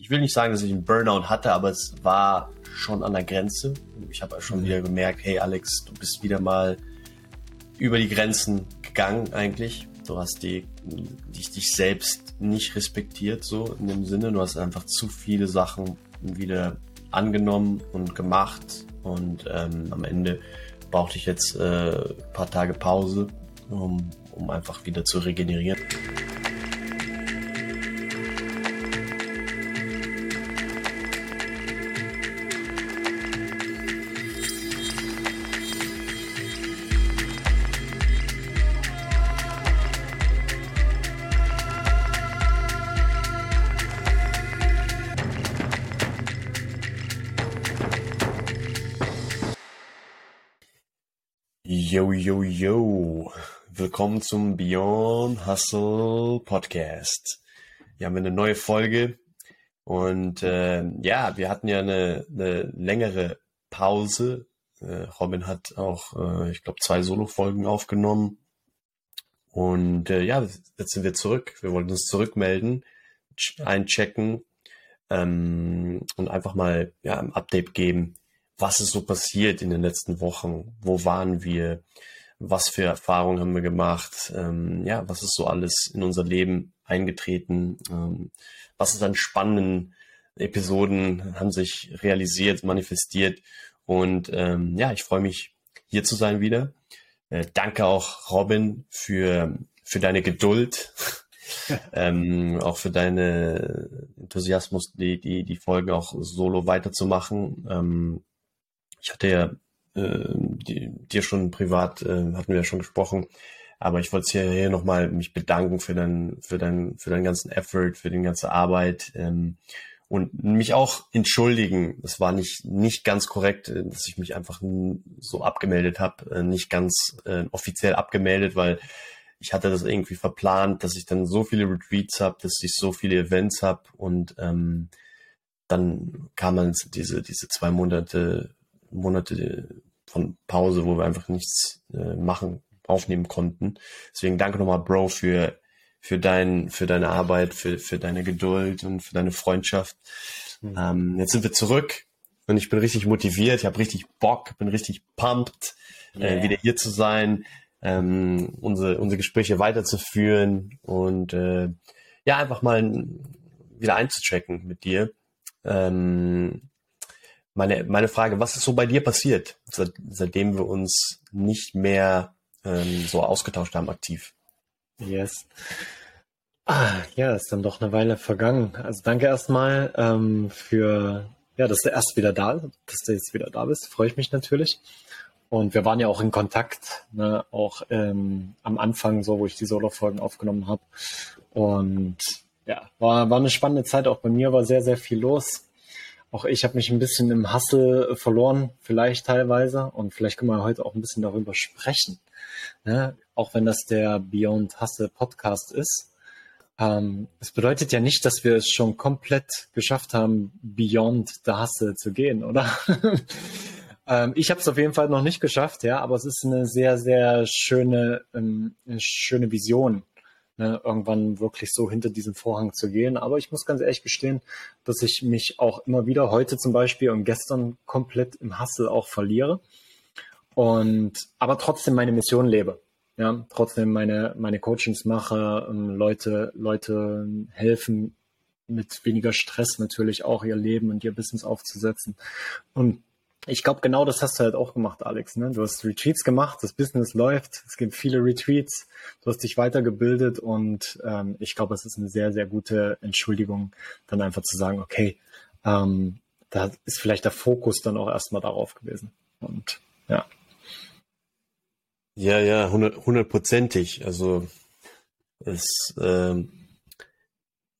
ich will nicht sagen, dass ich einen Burnout hatte, aber es war schon an der Grenze. Ich habe schon wieder gemerkt, hey Alex, du bist wieder mal über die Grenzen gegangen eigentlich. Du hast die, dich, dich selbst nicht respektiert, so in dem Sinne. Du hast einfach zu viele Sachen wieder angenommen und gemacht und ähm, am Ende brauchte ich jetzt äh, ein paar Tage Pause, um, um einfach wieder zu regenerieren. Yo, yo, yo. Willkommen zum Beyond Hustle Podcast. Wir haben eine neue Folge und äh, ja, wir hatten ja eine, eine längere Pause. Äh, Robin hat auch, äh, ich glaube, zwei Solo-Folgen aufgenommen. Und äh, ja, jetzt sind wir zurück. Wir wollten uns zurückmelden, einchecken ähm, und einfach mal ja, ein Update geben, was ist so passiert in den letzten Wochen? Wo waren wir? Was für Erfahrungen haben wir gemacht? Ähm, ja, was ist so alles in unser Leben eingetreten? Ähm, was ist an spannenden Episoden haben sich realisiert, manifestiert? Und ähm, ja, ich freue mich, hier zu sein wieder. Äh, danke auch Robin für, für deine Geduld. ähm, auch für deine Enthusiasmus, die, die, die Folge auch solo weiterzumachen. Ähm, ich hatte ja äh, die, dir schon privat, äh, hatten wir ja schon gesprochen, aber ich wollte hier, hier nochmal mich bedanken für deinen, für deinen, für deinen ganzen Effort, für die ganze Arbeit ähm, und mich auch entschuldigen. Es war nicht nicht ganz korrekt, äh, dass ich mich einfach so abgemeldet habe, äh, nicht ganz äh, offiziell abgemeldet, weil ich hatte das irgendwie verplant, dass ich dann so viele Retreats habe, dass ich so viele Events habe und ähm, dann kam dann diese diese zwei Monate Monate von Pause, wo wir einfach nichts äh, machen, aufnehmen konnten. Deswegen danke nochmal, Bro, für, für, dein, für deine Arbeit, für, für deine Geduld und für deine Freundschaft. Mhm. Ähm, jetzt sind wir zurück und ich bin richtig motiviert, ich habe richtig Bock, bin richtig pumped, äh, yeah. äh, wieder hier zu sein, ähm, unsere, unsere Gespräche weiterzuführen und äh, ja, einfach mal wieder einzuchecken mit dir. Ähm, meine, meine Frage, was ist so bei dir passiert, seit, seitdem wir uns nicht mehr ähm, so ausgetauscht haben aktiv? Yes. Ah, ja, ist dann doch eine Weile vergangen. Also danke erstmal ähm, für, ja, dass du erst wieder da, dass du jetzt wieder da bist. Freue ich mich natürlich. Und wir waren ja auch in Kontakt, ne, auch ähm, am Anfang, so wo ich die Solo-Folgen aufgenommen habe. Und ja, war, war eine spannende Zeit. Auch bei mir war sehr, sehr viel los auch ich habe mich ein bisschen im Hustle verloren, vielleicht teilweise. Und vielleicht können wir heute auch ein bisschen darüber sprechen. Ne? Auch wenn das der Beyond Hustle Podcast ist. Ähm, es bedeutet ja nicht, dass wir es schon komplett geschafft haben, Beyond the Hustle zu gehen, oder? ähm, ich habe es auf jeden Fall noch nicht geschafft, ja, aber es ist eine sehr, sehr schöne, ähm, schöne Vision ne, irgendwann wirklich so hinter diesen Vorhang zu gehen. Aber ich muss ganz ehrlich gestehen, dass ich mich auch immer wieder heute zum Beispiel und gestern komplett im Hassel auch verliere und aber trotzdem meine Mission lebe. Ja, trotzdem meine, meine Coachings mache, ähm, Leute, Leute helfen, mit weniger Stress natürlich auch ihr Leben und ihr Business aufzusetzen. Und ich glaube, genau das hast du halt auch gemacht, Alex. Ne? Du hast Retreats gemacht, das Business läuft, es gibt viele Retreats, du hast dich weitergebildet und ähm, ich glaube, es ist eine sehr, sehr gute Entschuldigung, dann einfach zu sagen, okay, ähm, da ist vielleicht der Fokus dann auch erstmal darauf gewesen. Und ja. Ja, ja, hundertprozentig. Also es ähm,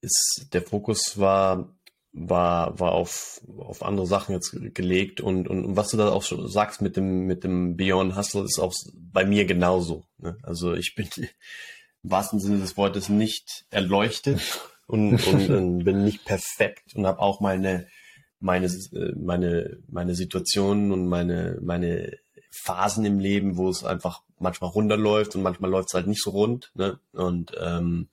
ist der Fokus war war, war auf, auf andere Sachen jetzt gelegt und, und, und was du da auch schon sagst mit dem, mit dem Beyond Hustle ist auch bei mir genauso. Ne? Also ich bin im wahrsten Sinne des Wortes nicht erleuchtet und, und, und bin nicht perfekt und habe auch meine, meine, meine, meine Situationen und meine, meine Phasen im Leben, wo es einfach manchmal runterläuft und manchmal läuft es halt nicht so rund. Ne? Und ähm,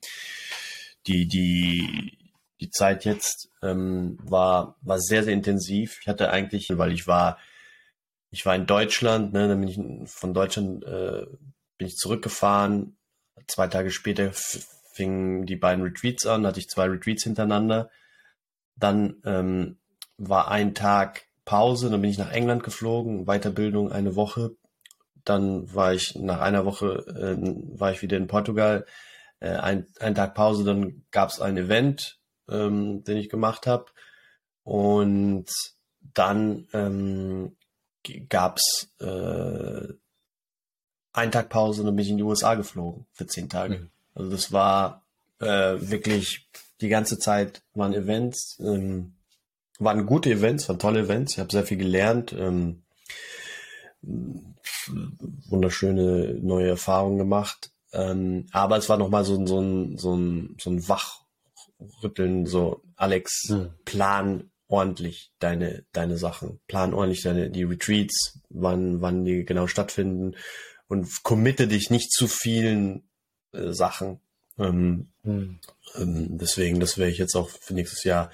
die, die, die Zeit jetzt ähm, war, war sehr, sehr intensiv. Ich hatte eigentlich, weil ich war, ich war in Deutschland, ne, dann bin ich von Deutschland äh, bin ich zurückgefahren. Zwei Tage später fingen die beiden Retreats an, hatte ich zwei Retreats hintereinander. Dann ähm, war ein Tag Pause, dann bin ich nach England geflogen, Weiterbildung eine Woche. Dann war ich nach einer Woche äh, war ich wieder in Portugal, äh, ein, ein Tag Pause, dann gab es ein Event, ähm, den ich gemacht habe und dann ähm, gab es äh, einen Tag Pause und dann bin ich in die USA geflogen für zehn Tage. Mhm. Also das war äh, wirklich die ganze Zeit waren Events. Ähm, waren gute Events, waren tolle Events. Ich habe sehr viel gelernt, ähm, wunderschöne neue Erfahrungen gemacht. Ähm, aber es war nochmal so, so, ein, so, ein, so ein Wachrütteln, so Alex, hm. plan ordentlich deine, deine Sachen, plan ordentlich deine, die Retreats, wann, wann die genau stattfinden und committe dich nicht zu vielen äh, Sachen. Ähm, hm. ähm, deswegen, das werde ich jetzt auch für nächstes Jahr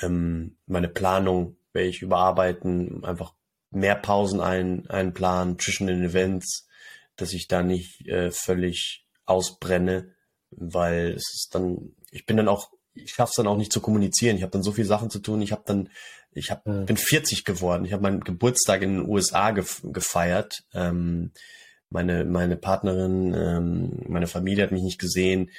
ähm, meine Planung werde ich überarbeiten, einfach mehr Pausen ein, einplanen zwischen den Events, dass ich da nicht äh, völlig ausbrenne, weil es ist dann, ich bin dann auch, ich schaffe es dann auch nicht zu kommunizieren. Ich habe dann so viele Sachen zu tun. Ich habe dann, ich hab, mhm. bin 40 geworden. Ich habe meinen Geburtstag in den USA gef gefeiert. Ähm, meine meine Partnerin, ähm, meine Familie hat mich nicht gesehen.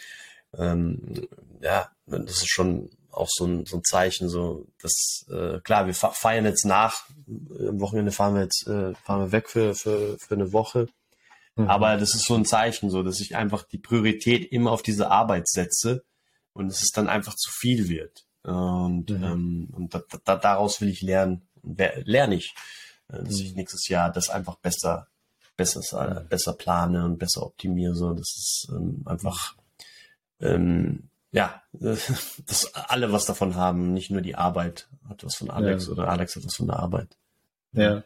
Ähm, ja, das ist schon auch so ein, so ein Zeichen, so dass äh, klar, wir feiern jetzt nach, am Wochenende fahren wir jetzt, äh, fahren wir weg für, für, für eine Woche. Mhm. Aber das ist so ein Zeichen, so dass ich einfach die Priorität immer auf diese Arbeit setze und es ist dann einfach zu viel wird. Und, mhm. ähm, und da, da, daraus will ich lernen, lerne ich, äh, dass mhm. ich nächstes Jahr das einfach besser, besser, äh, besser plane und besser optimiere. So, das ist ähm, einfach ähm, ja, dass alle was davon haben, nicht nur die Arbeit hat was von Alex ja. oder Alex hat was von der Arbeit. Ja.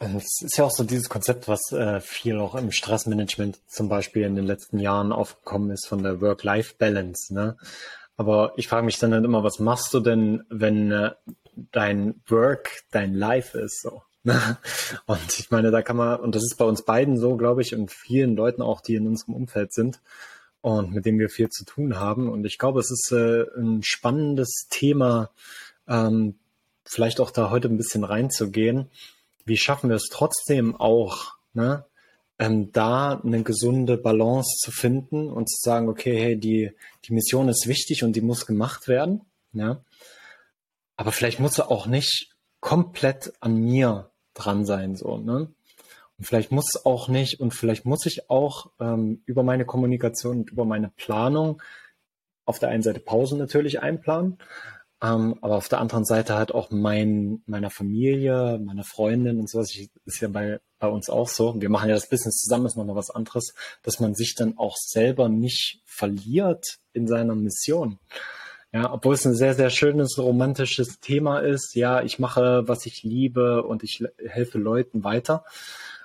Es ist ja auch so dieses Konzept, was äh, viel auch im Stressmanagement zum Beispiel in den letzten Jahren aufgekommen ist von der Work-Life-Balance. Ne? Aber ich frage mich dann halt immer, was machst du denn, wenn äh, dein Work dein Life ist? So. Ne? Und ich meine, da kann man, und das ist bei uns beiden so, glaube ich, und vielen Leuten auch, die in unserem Umfeld sind, und mit dem wir viel zu tun haben. Und ich glaube, es ist äh, ein spannendes Thema, ähm, vielleicht auch da heute ein bisschen reinzugehen. Wie schaffen wir es trotzdem auch, ne, ähm, da eine gesunde Balance zu finden und zu sagen, okay, hey, die, die Mission ist wichtig und die muss gemacht werden. Ja? Aber vielleicht muss sie auch nicht komplett an mir dran sein, so, ne? Und vielleicht muss auch nicht und vielleicht muss ich auch ähm, über meine Kommunikation und über meine Planung auf der einen Seite Pausen natürlich einplanen, ähm, aber auf der anderen Seite halt auch mein, meiner Familie, meiner Freundin und sowas. Ich, ist ja bei, bei uns auch so. Wir machen ja das Business zusammen, ist nochmal was anderes, dass man sich dann auch selber nicht verliert in seiner Mission. Ja, obwohl es ein sehr, sehr schönes, romantisches Thema ist. Ja, ich mache, was ich liebe und ich helfe Leuten weiter.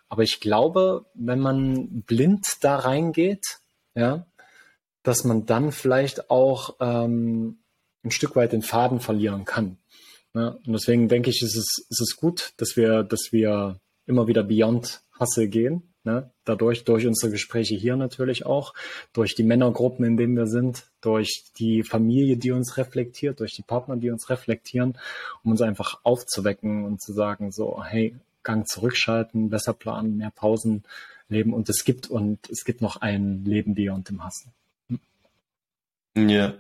Aber ich glaube, wenn man blind da reingeht, ja, dass man dann vielleicht auch ähm, ein Stück weit den Faden verlieren kann. Ja, und deswegen denke ich, ist es, ist es gut, dass wir, dass wir immer wieder beyond Hustle gehen. Ne? Dadurch, durch unsere Gespräche hier natürlich auch, durch die Männergruppen, in denen wir sind, durch die Familie, die uns reflektiert, durch die Partner, die uns reflektieren, um uns einfach aufzuwecken und zu sagen, so, hey, Gang zurückschalten, besser planen, mehr Pausen leben und es gibt und es gibt noch ein Leben beyond dem Hassen. Ja.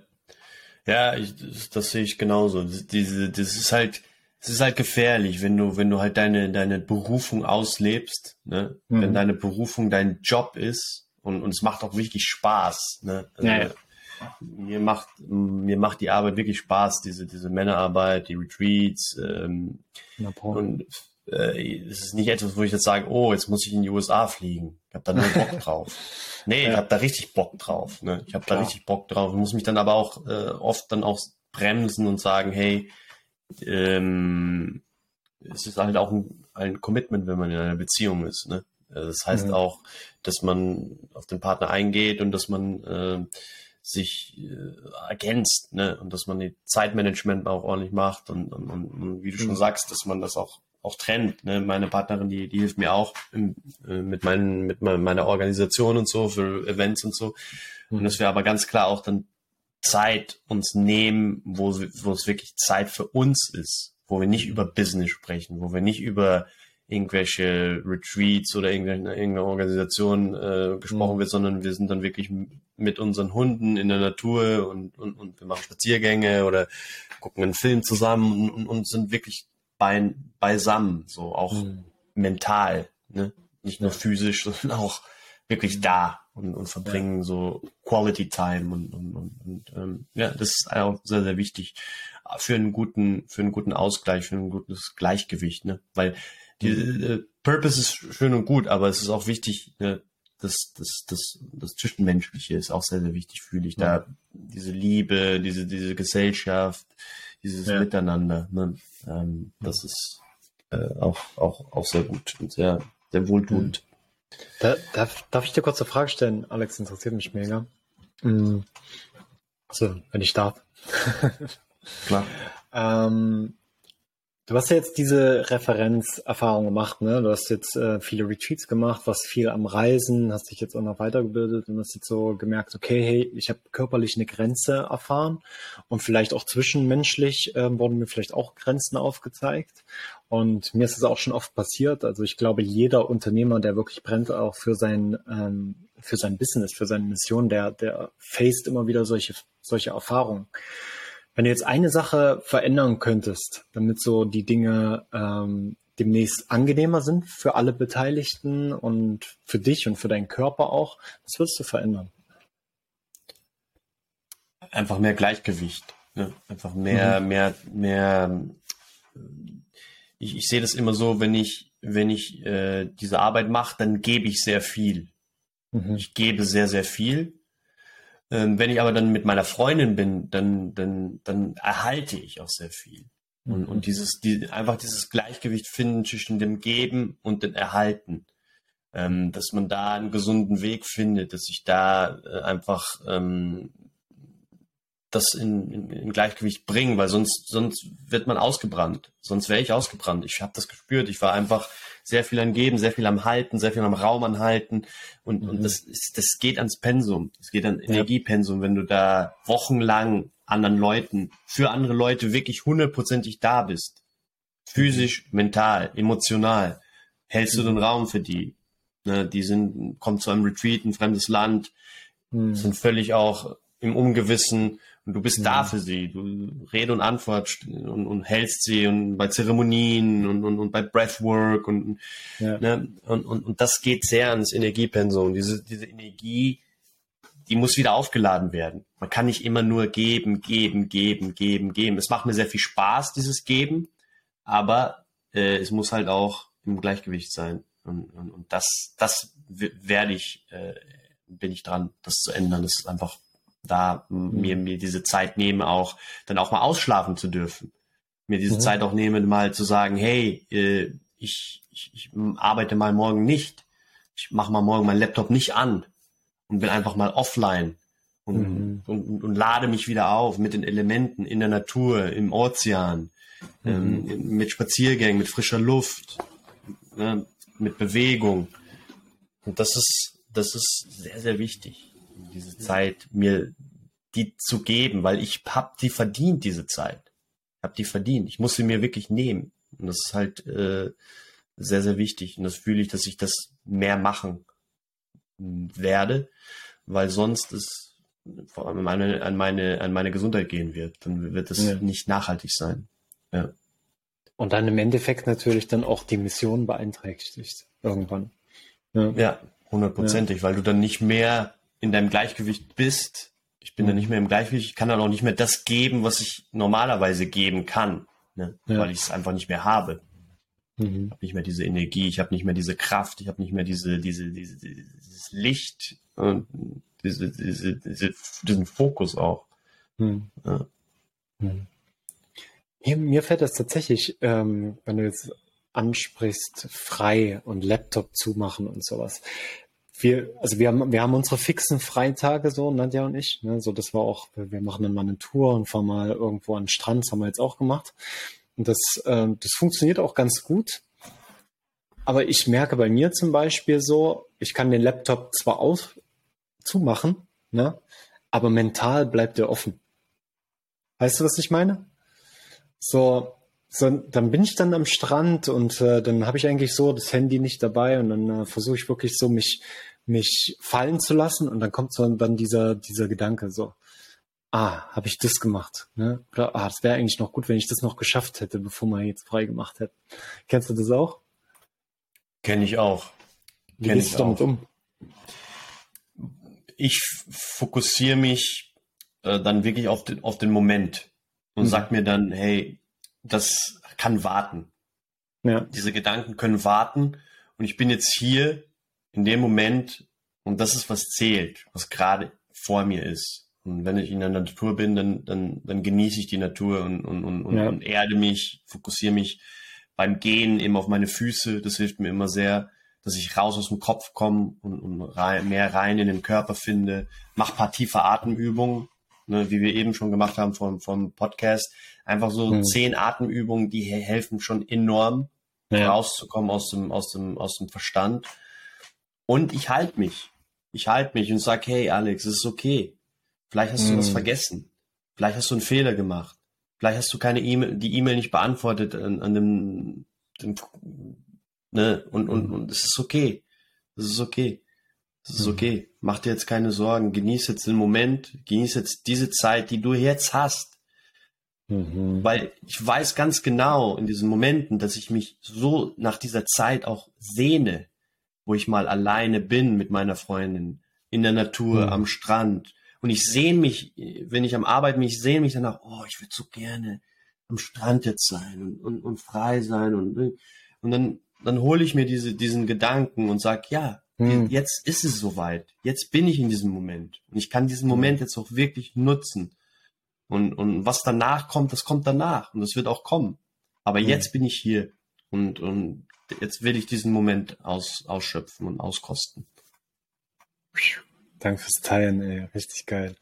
Ja, ich, das, das, sehe ich genauso. Diese, das ist halt, es ist halt gefährlich, wenn du, wenn du halt deine, deine Berufung auslebst, ne? Mhm. Wenn deine Berufung dein Job ist und, und es macht auch wirklich Spaß, ne? Also, ja, ja. Mir macht, mir macht die Arbeit wirklich Spaß, diese, diese Männerarbeit, die Retreats, ähm, und äh, es ist nicht etwas, wo ich jetzt sage, oh, jetzt muss ich in die USA fliegen. Ich habe da nur Bock drauf. Nee, ja. ich habe da richtig Bock drauf. Ne? Ich habe da richtig Bock drauf. Ich muss mich dann aber auch äh, oft dann auch bremsen und sagen, hey, ähm, es ist halt auch ein, ein Commitment, wenn man in einer Beziehung ist. Ne? Also das heißt mhm. auch, dass man auf den Partner eingeht und dass man äh, sich äh, ergänzt, ne? Und dass man die Zeitmanagement auch ordentlich macht und, und, und, und wie du schon mhm. sagst, dass man das auch auch trennt. Ne? Meine Partnerin, die, die hilft mir auch im, äh, mit, meinen, mit meiner Organisation und so für Events und so. Mhm. Und dass wir aber ganz klar auch dann Zeit uns nehmen, wo, wo es wirklich Zeit für uns ist, wo wir nicht über Business sprechen, wo wir nicht über irgendwelche Retreats oder irgendeine, irgendeine Organisation äh, gesprochen mhm. wird, sondern wir sind dann wirklich mit unseren Hunden in der Natur und, und, und wir machen Spaziergänge oder gucken einen Film zusammen und, und sind wirklich bei, beisammen, so auch mhm. mental, ne? Nicht nur physisch, sondern auch wirklich mhm. da und, und verbringen ja. so Quality Time und, und, und, und ähm, ja, das ist auch sehr, sehr wichtig für einen guten, für einen guten Ausgleich, für ein gutes Gleichgewicht, ne? Weil die mhm. äh, Purpose ist schön und gut, aber es ist auch wichtig, ne, das, das, das, das Zwischenmenschliche ist auch sehr, sehr wichtig, fühle ich. Da diese Liebe, diese, diese Gesellschaft, dieses ja. Miteinander, ne? ähm, das ist äh, auch, auch, auch sehr gut und sehr, sehr wohltuend. Da, darf, darf ich dir kurz eine Frage stellen? Alex, interessiert mich mega. Mhm. So, wenn ich darf. Klar. ähm, Du hast ja jetzt diese Referenzerfahrung gemacht, ne? Du hast jetzt äh, viele Retreats gemacht, warst viel am Reisen, hast dich jetzt auch noch weitergebildet und hast jetzt so gemerkt, okay, hey, ich habe körperlich eine Grenze erfahren und vielleicht auch zwischenmenschlich äh, wurden mir vielleicht auch Grenzen aufgezeigt. Und mir ist es auch schon oft passiert. Also ich glaube, jeder Unternehmer, der wirklich brennt auch für sein ähm, für sein Business, für seine Mission, der der faced immer wieder solche solche Erfahrungen. Wenn du jetzt eine Sache verändern könntest, damit so die Dinge ähm, demnächst angenehmer sind für alle Beteiligten und für dich und für deinen Körper auch, was würdest du verändern? Einfach mehr Gleichgewicht. Ne? Einfach mehr, mhm. mehr, mehr. Ich, ich sehe das immer so, wenn ich, wenn ich äh, diese Arbeit mache, dann gebe ich sehr viel. Mhm. Ich gebe sehr, sehr viel ähm, wenn ich aber dann mit meiner Freundin bin, dann, dann, dann erhalte ich auch sehr viel. Und, und mhm. dieses, die, einfach dieses Gleichgewicht finden zwischen dem Geben und dem Erhalten. Ähm, dass man da einen gesunden Weg findet, dass ich da äh, einfach ähm, das in, in, in Gleichgewicht bringen, weil sonst, sonst wird man ausgebrannt. Sonst wäre ich ausgebrannt. Ich habe das gespürt. Ich war einfach sehr viel am Geben, sehr viel am Halten, sehr viel am Raum anhalten. Und, mhm. und das, ist, das geht ans Pensum. Es geht an Energiepensum, wenn du da wochenlang anderen Leuten, für andere Leute wirklich hundertprozentig da bist. Physisch, mhm. mental, emotional. Hältst du den mhm. Raum für die. Ne, die sind, kommen zu einem Retreat, ein fremdes Land, mhm. sind völlig auch im Ungewissen und du bist mhm. da für sie. Du Rede und Antwort und, und hältst sie und bei Zeremonien und, und, und bei Breathwork und, ja. ne, und, und, und das geht sehr ans Energiepensum. Diese, diese Energie, die muss wieder aufgeladen werden. Man kann nicht immer nur geben, geben, geben, geben, geben. Es macht mir sehr viel Spaß, dieses Geben, aber äh, es muss halt auch im Gleichgewicht sein. Und, und, und das, das werde ich, äh, bin ich dran, das zu ändern. Das ist einfach da mhm. mir, mir diese Zeit nehme, auch dann auch mal ausschlafen zu dürfen. Mir diese mhm. Zeit auch nehme, mal zu sagen, hey, äh, ich, ich, ich arbeite mal morgen nicht. Ich mache mal morgen meinen Laptop nicht an und bin einfach mal offline und, mhm. und, und, und, lade mich wieder auf mit den Elementen in der Natur, im Ozean, ähm, mhm. mit Spaziergängen, mit frischer Luft, ne, mit Bewegung. Und das ist, das ist sehr, sehr wichtig diese Zeit mir die zu geben, weil ich hab die verdient, diese Zeit. Ich hab die verdient. Ich muss sie mir wirklich nehmen. Und das ist halt äh, sehr, sehr wichtig. Und das fühle ich, dass ich das mehr machen werde, weil sonst es vor allem an meine, an meine, an meine Gesundheit gehen wird. Dann wird es ja. nicht nachhaltig sein. Ja. Und dann im Endeffekt natürlich dann auch die Mission beeinträchtigt irgendwann. Ja, hundertprozentig, ja, weil du dann nicht mehr in deinem Gleichgewicht bist, ich bin dann nicht mehr im Gleichgewicht, ich kann dann auch nicht mehr das geben, was ich normalerweise geben kann, ne? Ja. weil ich es einfach nicht mehr habe. Mhm. Ich habe nicht mehr diese Energie, ich habe nicht mehr diese Kraft, ich habe nicht mehr diese, diese, diese, dieses Licht und diese, diese, diese, diesen Fokus auch. Mhm. Ja. Mhm. Mir, mir fällt das tatsächlich, ähm, wenn du jetzt ansprichst, frei und Laptop zumachen und sowas wir, also wir haben, wir haben unsere fixen Freitage so, Nadja und ich. Ne? So, das war auch, wir machen dann mal eine Tour und fahren mal irgendwo an den Strand, das haben wir jetzt auch gemacht. Und das, äh, das funktioniert auch ganz gut. Aber ich merke bei mir zum Beispiel so, ich kann den Laptop zwar auf, zumachen, ne? aber mental bleibt er offen. Weißt du, was ich meine? So, so dann bin ich dann am Strand und äh, dann habe ich eigentlich so das Handy nicht dabei und dann äh, versuche ich wirklich so mich mich fallen zu lassen und dann kommt so dann dieser dieser Gedanke so ah habe ich das gemacht ne? Oder ah das wäre eigentlich noch gut wenn ich das noch geschafft hätte bevor man jetzt frei gemacht hätte kennst du das auch? Kenne ich auch. Wie gehst du damit um? Ich fokussiere mich äh, dann wirklich auf den auf den Moment und mhm. sag mir dann hey das kann warten. Ja. Diese Gedanken können warten und ich bin jetzt hier in dem Moment und das ist was zählt, was gerade vor mir ist. Und wenn ich in der Natur bin, dann, dann, dann genieße ich die Natur und, und, und, ja. und erde mich, fokussiere mich beim Gehen eben auf meine Füße. Das hilft mir immer sehr, dass ich raus aus dem Kopf komme und, und rein, mehr rein in den Körper finde. Mach paar tiefe Atemübungen, ne, wie wir eben schon gemacht haben vom, vom Podcast. Einfach so mhm. zehn Atemübungen, die helfen schon enorm, ja. rauszukommen aus dem, aus dem, aus dem Verstand. Und ich halte mich. Ich halte mich und sag, hey Alex, es ist okay. Vielleicht hast du mhm. was vergessen. Vielleicht hast du einen Fehler gemacht. Vielleicht hast du keine E-Mail, die E-Mail nicht beantwortet an, an dem, dem ne, und, und, mhm. und es ist okay. Es ist okay. Es ist mhm. okay. Mach dir jetzt keine Sorgen. Genieß jetzt den Moment. Genieß jetzt diese Zeit, die du jetzt hast. Mhm. Weil ich weiß ganz genau in diesen Momenten, dass ich mich so nach dieser Zeit auch sehne, wo ich mal alleine bin mit meiner Freundin, in der Natur, mhm. am Strand. Und ich sehne mich, wenn ich am Arbeiten bin, ich sehne mich danach, oh, ich würde so gerne am Strand jetzt sein und, und, und frei sein. Und, und dann, dann hole ich mir diese, diesen Gedanken und sag, ja, mhm. jetzt ist es soweit. Jetzt bin ich in diesem Moment. Und ich kann diesen Moment jetzt auch wirklich nutzen. Und, und was danach kommt, das kommt danach und das wird auch kommen. Aber mhm. jetzt bin ich hier und, und jetzt will ich diesen Moment aus, ausschöpfen und auskosten. Danke fürs Teilen, ey. Richtig geil.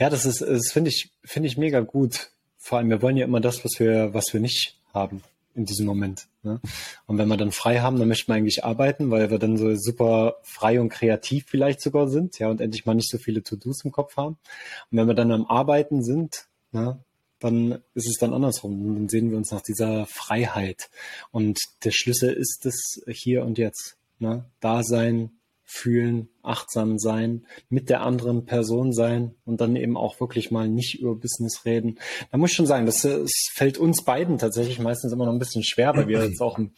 Ja, das ist, das finde ich, finde ich mega gut. Vor allem, wir wollen ja immer das, was wir, was wir nicht haben in diesem Moment. Ne? Und wenn wir dann frei haben, dann möchten wir eigentlich arbeiten, weil wir dann so super frei und kreativ vielleicht sogar sind, ja, und endlich mal nicht so viele To-Dos im Kopf haben. Und wenn wir dann am Arbeiten sind, ne, dann ist es dann andersrum. Dann sehen wir uns nach dieser Freiheit. Und der Schlüssel ist es hier und jetzt. Ne? Da sein, fühlen, achtsam sein, mit der anderen Person sein und dann eben auch wirklich mal nicht über Business reden. Da muss ich schon sagen, das, das fällt uns beiden tatsächlich meistens immer noch ein bisschen schwer, weil wir jetzt auch im,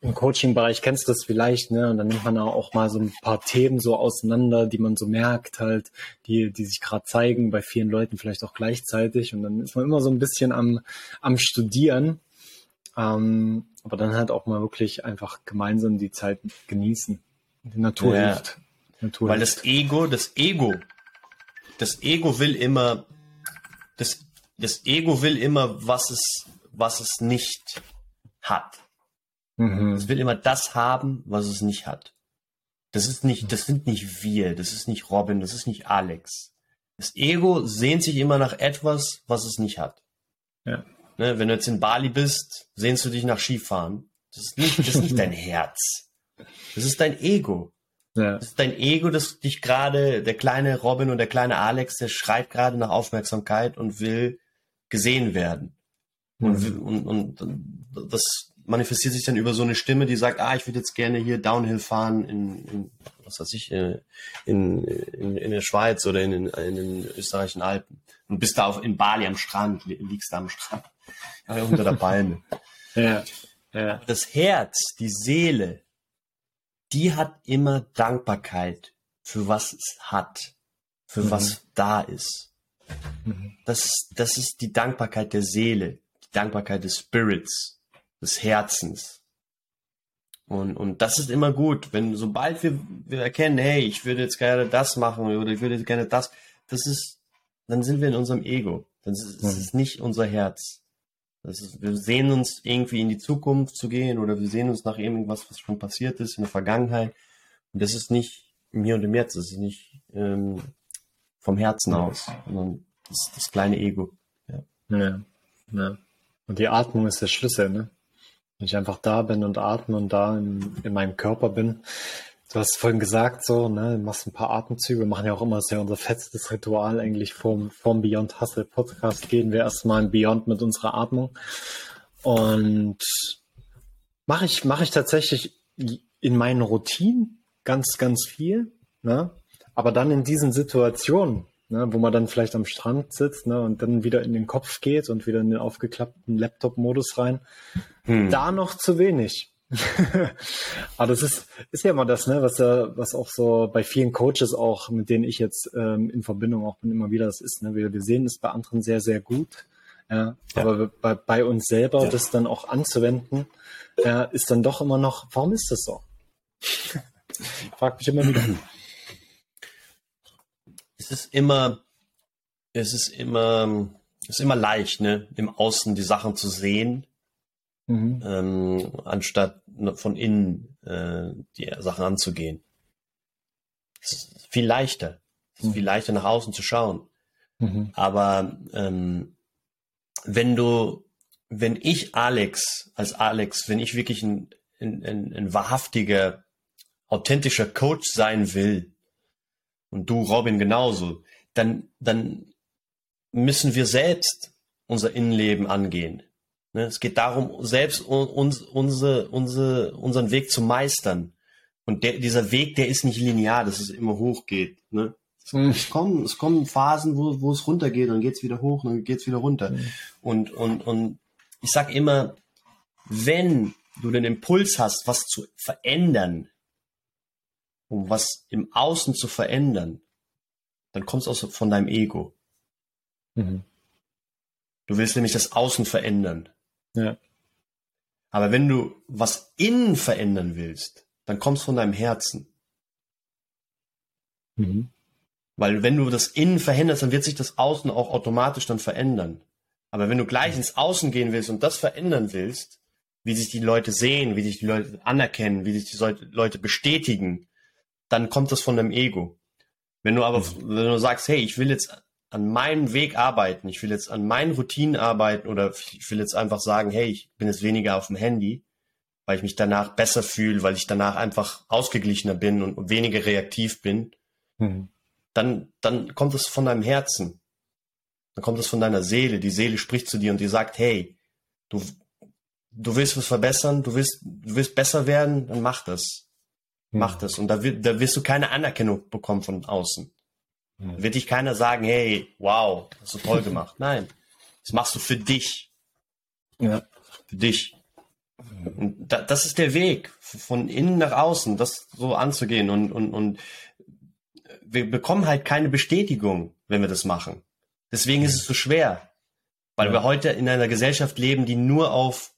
im Coaching-Bereich kennst du das vielleicht, ne? Und dann nimmt man auch mal so ein paar Themen so auseinander, die man so merkt halt, die, die sich gerade zeigen, bei vielen Leuten vielleicht auch gleichzeitig. Und dann ist man immer so ein bisschen am, am Studieren. Ähm, aber dann halt auch mal wirklich einfach gemeinsam die Zeit genießen. Die Natur ja. hilft. Natur Weil hilft. das Ego, das Ego, das Ego will immer, das, das Ego will immer, was es, was es nicht hat. Mhm. Es will immer das haben, was es nicht hat. Das ist nicht, das sind nicht wir, das ist nicht Robin, das ist nicht Alex. Das Ego sehnt sich immer nach etwas, was es nicht hat. Ja. Ne, wenn du jetzt in Bali bist, sehnst du dich nach Skifahren. Das ist nicht, das ist nicht dein Herz. Das ist dein Ego. Ja. Das ist dein Ego, das dich gerade, der kleine Robin und der kleine Alex, der schreit gerade nach Aufmerksamkeit und will gesehen werden. Mhm. Und, und, und das manifestiert sich dann über so eine Stimme, die sagt, ah, ich würde jetzt gerne hier Downhill fahren in, in was weiß ich, äh, in, in, in der Schweiz oder in, in, den österreichischen Alpen. Und bist da auf, in Bali am Strand, liegst da am Strand, ja, unter der Palme. ja. Ja. Das Herz, die Seele, die hat immer Dankbarkeit für was es hat, für mhm. was da ist. Mhm. Das, das ist die Dankbarkeit der Seele, die Dankbarkeit des Spirits, des Herzens. Und, und das ist immer gut, wenn sobald wir, wir erkennen, hey, ich würde jetzt gerne das machen oder ich würde jetzt gerne das, das ist, dann sind wir in unserem Ego. Das ist, mhm. ist nicht unser Herz. Ist, wir sehen uns irgendwie in die Zukunft zu gehen oder wir sehen uns nach irgendwas, was schon passiert ist in der Vergangenheit. Und das ist nicht, im Hier und im Jetzt. Es ist nicht ähm, vom Herzen aus, sondern das, das kleine Ego. Ja. ja. ja. Und die Atmung ist der Schlüssel, ne? Wenn ich einfach da bin und atme und da in, in meinem Körper bin. Du hast vorhin gesagt, so, ne, du machst ein paar Atemzüge, wir machen ja auch immer sehr unser fetztes Ritual eigentlich vom, vom Beyond Hustle Podcast gehen wir erstmal ein Beyond mit unserer Atmung. Und mache ich, mache ich tatsächlich in meinen Routinen ganz, ganz viel, ne? Aber dann in diesen Situationen, ne, wo man dann vielleicht am Strand sitzt ne, und dann wieder in den Kopf geht und wieder in den aufgeklappten Laptop-Modus rein, hm. da noch zu wenig. Aber das ist, ist ja immer das, ne, was ja, was auch so bei vielen Coaches auch, mit denen ich jetzt ähm, in Verbindung auch bin, immer wieder das ist. Ne? Wir, wir sehen es bei anderen sehr, sehr gut. Ja, ja. Aber bei, bei uns selber ja. das dann auch anzuwenden, ja, ist dann doch immer noch, warum ist das so? Frag mich immer wieder. Es ist immer, es ist immer, es ist immer leicht, ne, im Außen die Sachen zu sehen, mhm. ähm, anstatt von innen äh, die Sachen anzugehen. Es ist viel leichter. Es ist mhm. viel leichter nach außen zu schauen. Mhm. Aber ähm, wenn du, wenn ich Alex, als Alex, wenn ich wirklich ein, ein, ein, ein wahrhaftiger, authentischer Coach sein will, und du, Robin, genauso, dann, dann müssen wir selbst unser Innenleben angehen. Ne? Es geht darum, selbst uns, unsere, unsere, unseren Weg zu meistern. Und der, dieser Weg, der ist nicht linear, dass es immer hoch geht. Ne? Mhm. Es, kommen, es kommen Phasen, wo, wo es runtergeht, dann geht's wieder hoch, dann geht's wieder runter. Mhm. Und, und, und ich sag immer, wenn du den Impuls hast, was zu verändern, um was im Außen zu verändern, dann kommst du von deinem Ego. Mhm. Du willst nämlich das Außen verändern. Ja. Aber wenn du was innen verändern willst, dann kommst du von deinem Herzen. Mhm. Weil wenn du das Innen veränderst, dann wird sich das Außen auch automatisch dann verändern. Aber wenn du gleich ins Außen gehen willst und das verändern willst, wie sich die Leute sehen, wie sich die Leute anerkennen, wie sich die Leute bestätigen, dann kommt das von deinem Ego. Wenn du aber, mhm. wenn du sagst, hey, ich will jetzt an meinem Weg arbeiten, ich will jetzt an meinen Routinen arbeiten oder ich will jetzt einfach sagen, hey, ich bin jetzt weniger auf dem Handy, weil ich mich danach besser fühle, weil ich danach einfach ausgeglichener bin und weniger reaktiv bin, mhm. dann, dann kommt es von deinem Herzen. Dann kommt es von deiner Seele. Die Seele spricht zu dir und die sagt, hey, du, du willst was verbessern, du willst, du willst besser werden, dann mach das. Mhm. Mach das. Und da, da wirst du keine Anerkennung bekommen von außen. Mhm. Wird dich keiner sagen, hey, wow, hast du toll gemacht. Nein, das machst du für dich. Ja. Für dich. Und da, das ist der Weg, von innen nach außen, das so anzugehen. Und, und, und wir bekommen halt keine Bestätigung, wenn wir das machen. Deswegen ist es so schwer, weil ja. wir heute in einer Gesellschaft leben, die nur auf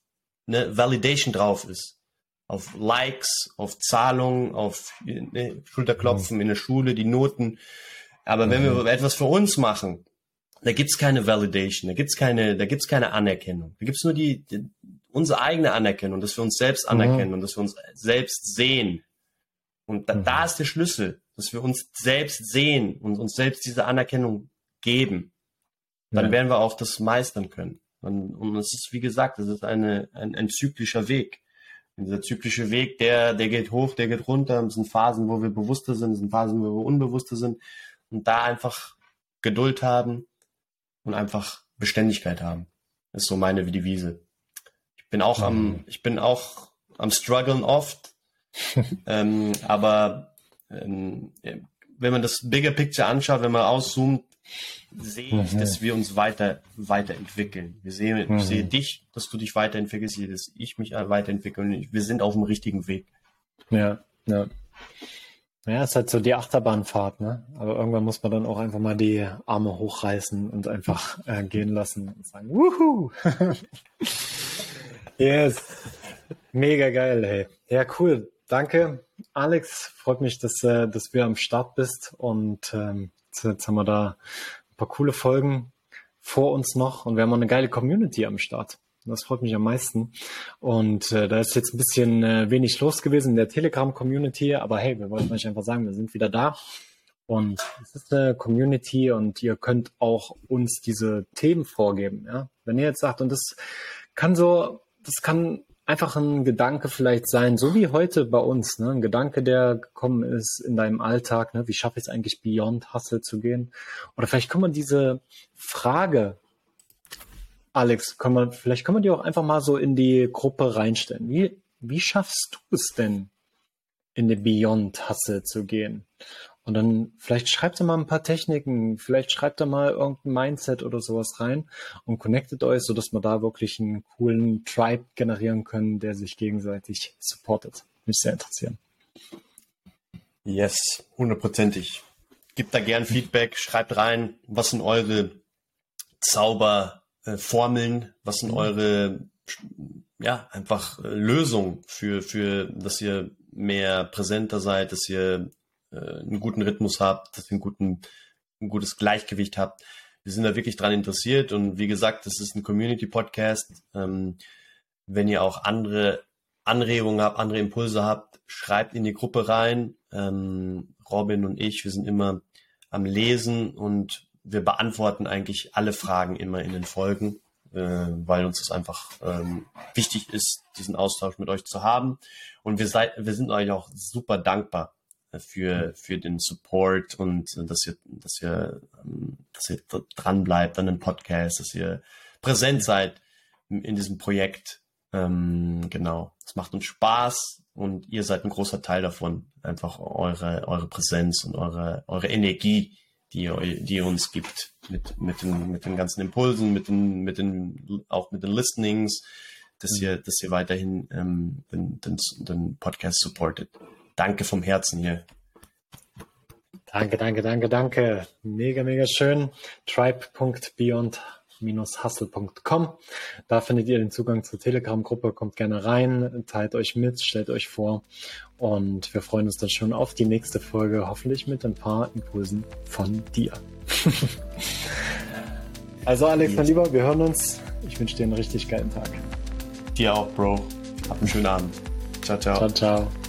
eine Validation drauf ist. Auf Likes, auf Zahlungen, auf ne, Schulterklopfen mhm. in der Schule, die Noten. Aber wenn wir mhm. etwas für uns machen, da gibt's keine Validation, da gibt's keine, da gibt's keine Anerkennung. Da gibt's nur die, die unsere eigene Anerkennung, dass wir uns selbst mhm. anerkennen mhm. und dass wir uns selbst sehen. Und da, mhm. da ist der Schlüssel, dass wir uns selbst sehen und uns selbst diese Anerkennung geben. Dann ja. werden wir auch das meistern können. Und, und es ist, wie gesagt, es ist eine, ein, ein zyklischer Weg. Und dieser zyklische Weg, der, der geht hoch, der geht runter. Es sind Phasen, wo wir bewusster sind, es sind Phasen, wo wir unbewusster sind und da einfach Geduld haben und einfach Beständigkeit haben. Das ist so meine Devise. Ich bin auch mhm. am, ich bin auch am struggeln oft, ähm, aber ähm, wenn man das Bigger Picture anschaut, wenn man auszoomt, sehe ich, mhm. dass wir uns weiter weiterentwickeln. Wir sehen, mhm. ich sehe dich, dass du dich weiterentwickelst, dass ich mich weiterentwickle wir sind auf dem richtigen Weg. Ja, ja. Ja, ist halt so die Achterbahnfahrt, ne? Aber irgendwann muss man dann auch einfach mal die Arme hochreißen und einfach äh, gehen lassen und sagen, wuhu! yes! Mega geil, hey. Ja, cool. Danke, Alex. Freut mich, dass, äh, dass du am Start bist und ähm, jetzt haben wir da ein paar coole Folgen vor uns noch und wir haben auch eine geile Community am Start. Das freut mich am meisten. Und äh, da ist jetzt ein bisschen äh, wenig los gewesen in der Telegram-Community, aber hey, wir wollten euch einfach sagen, wir sind wieder da. Und es ist eine Community und ihr könnt auch uns diese Themen vorgeben. Ja? Wenn ihr jetzt sagt, und das kann so, das kann einfach ein Gedanke vielleicht sein, so wie heute bei uns, ne? ein Gedanke, der gekommen ist in deinem Alltag, ne? wie schaffe ich es eigentlich beyond Hustle zu gehen? Oder vielleicht kann man diese Frage, Alex, kann man, vielleicht kann man die auch einfach mal so in die Gruppe reinstellen. Wie, wie schaffst du es denn, in die Beyond Hustle zu gehen? Und dann vielleicht schreibt ihr mal ein paar Techniken, vielleicht schreibt ihr mal irgendein Mindset oder sowas rein und connectet euch, sodass wir da wirklich einen coolen Tribe generieren können, der sich gegenseitig supportet. Mich sehr interessieren. Yes, hundertprozentig. Gebt da gern Feedback, schreibt rein, was sind eure Zauberformeln, was sind mhm. eure ja, einfach Lösungen für, für, dass ihr mehr präsenter seid, dass ihr äh, einen guten Rhythmus habt, dass ihr einen guten, ein gutes Gleichgewicht habt. Wir sind da wirklich dran interessiert und wie gesagt, das ist ein Community-Podcast. Ähm, wenn ihr auch andere Anregungen habt, andere Impulse habt, schreibt in die Gruppe rein. Ähm, Robin und ich, wir sind immer am Lesen und wir beantworten eigentlich alle Fragen immer in den Folgen, äh, weil uns das einfach ähm, wichtig ist, diesen Austausch mit euch zu haben. Und wir, seid, wir sind euch auch super dankbar, für, für den Support und dass ihr, dass ihr, ähm, dass ihr dran bleibt an dem Podcast, dass ihr präsent seid in diesem Projekt. Ähm, genau. Es macht uns Spaß und ihr seid ein großer Teil davon. Einfach eure, eure Präsenz und eure, eure Energie, die die uns gibt mit, mit den, mit den ganzen Impulsen, mit den, mit den, auch mit den Listenings, dass ihr, dass ihr weiterhin ähm, den, den, den Podcast supportet danke vom Herzen hier. Danke, danke, danke, danke. Mega, mega schön. Tribe.beyond-hustle.com. Da findet ihr den Zugang zur Telegram-Gruppe. Kommt gerne rein, teilt euch mit, stellt euch vor. Und wir freuen uns dann schon auf die nächste Folge, hoffentlich mit ein paar Impulsen von dir. also Alex, mein Lieber, wir hören uns. Ich wünsche dir einen richtig geilen Tag. Dir auch, Bro. Hab einen schönen Abend. Ciao, ciao. Ciao, ciao.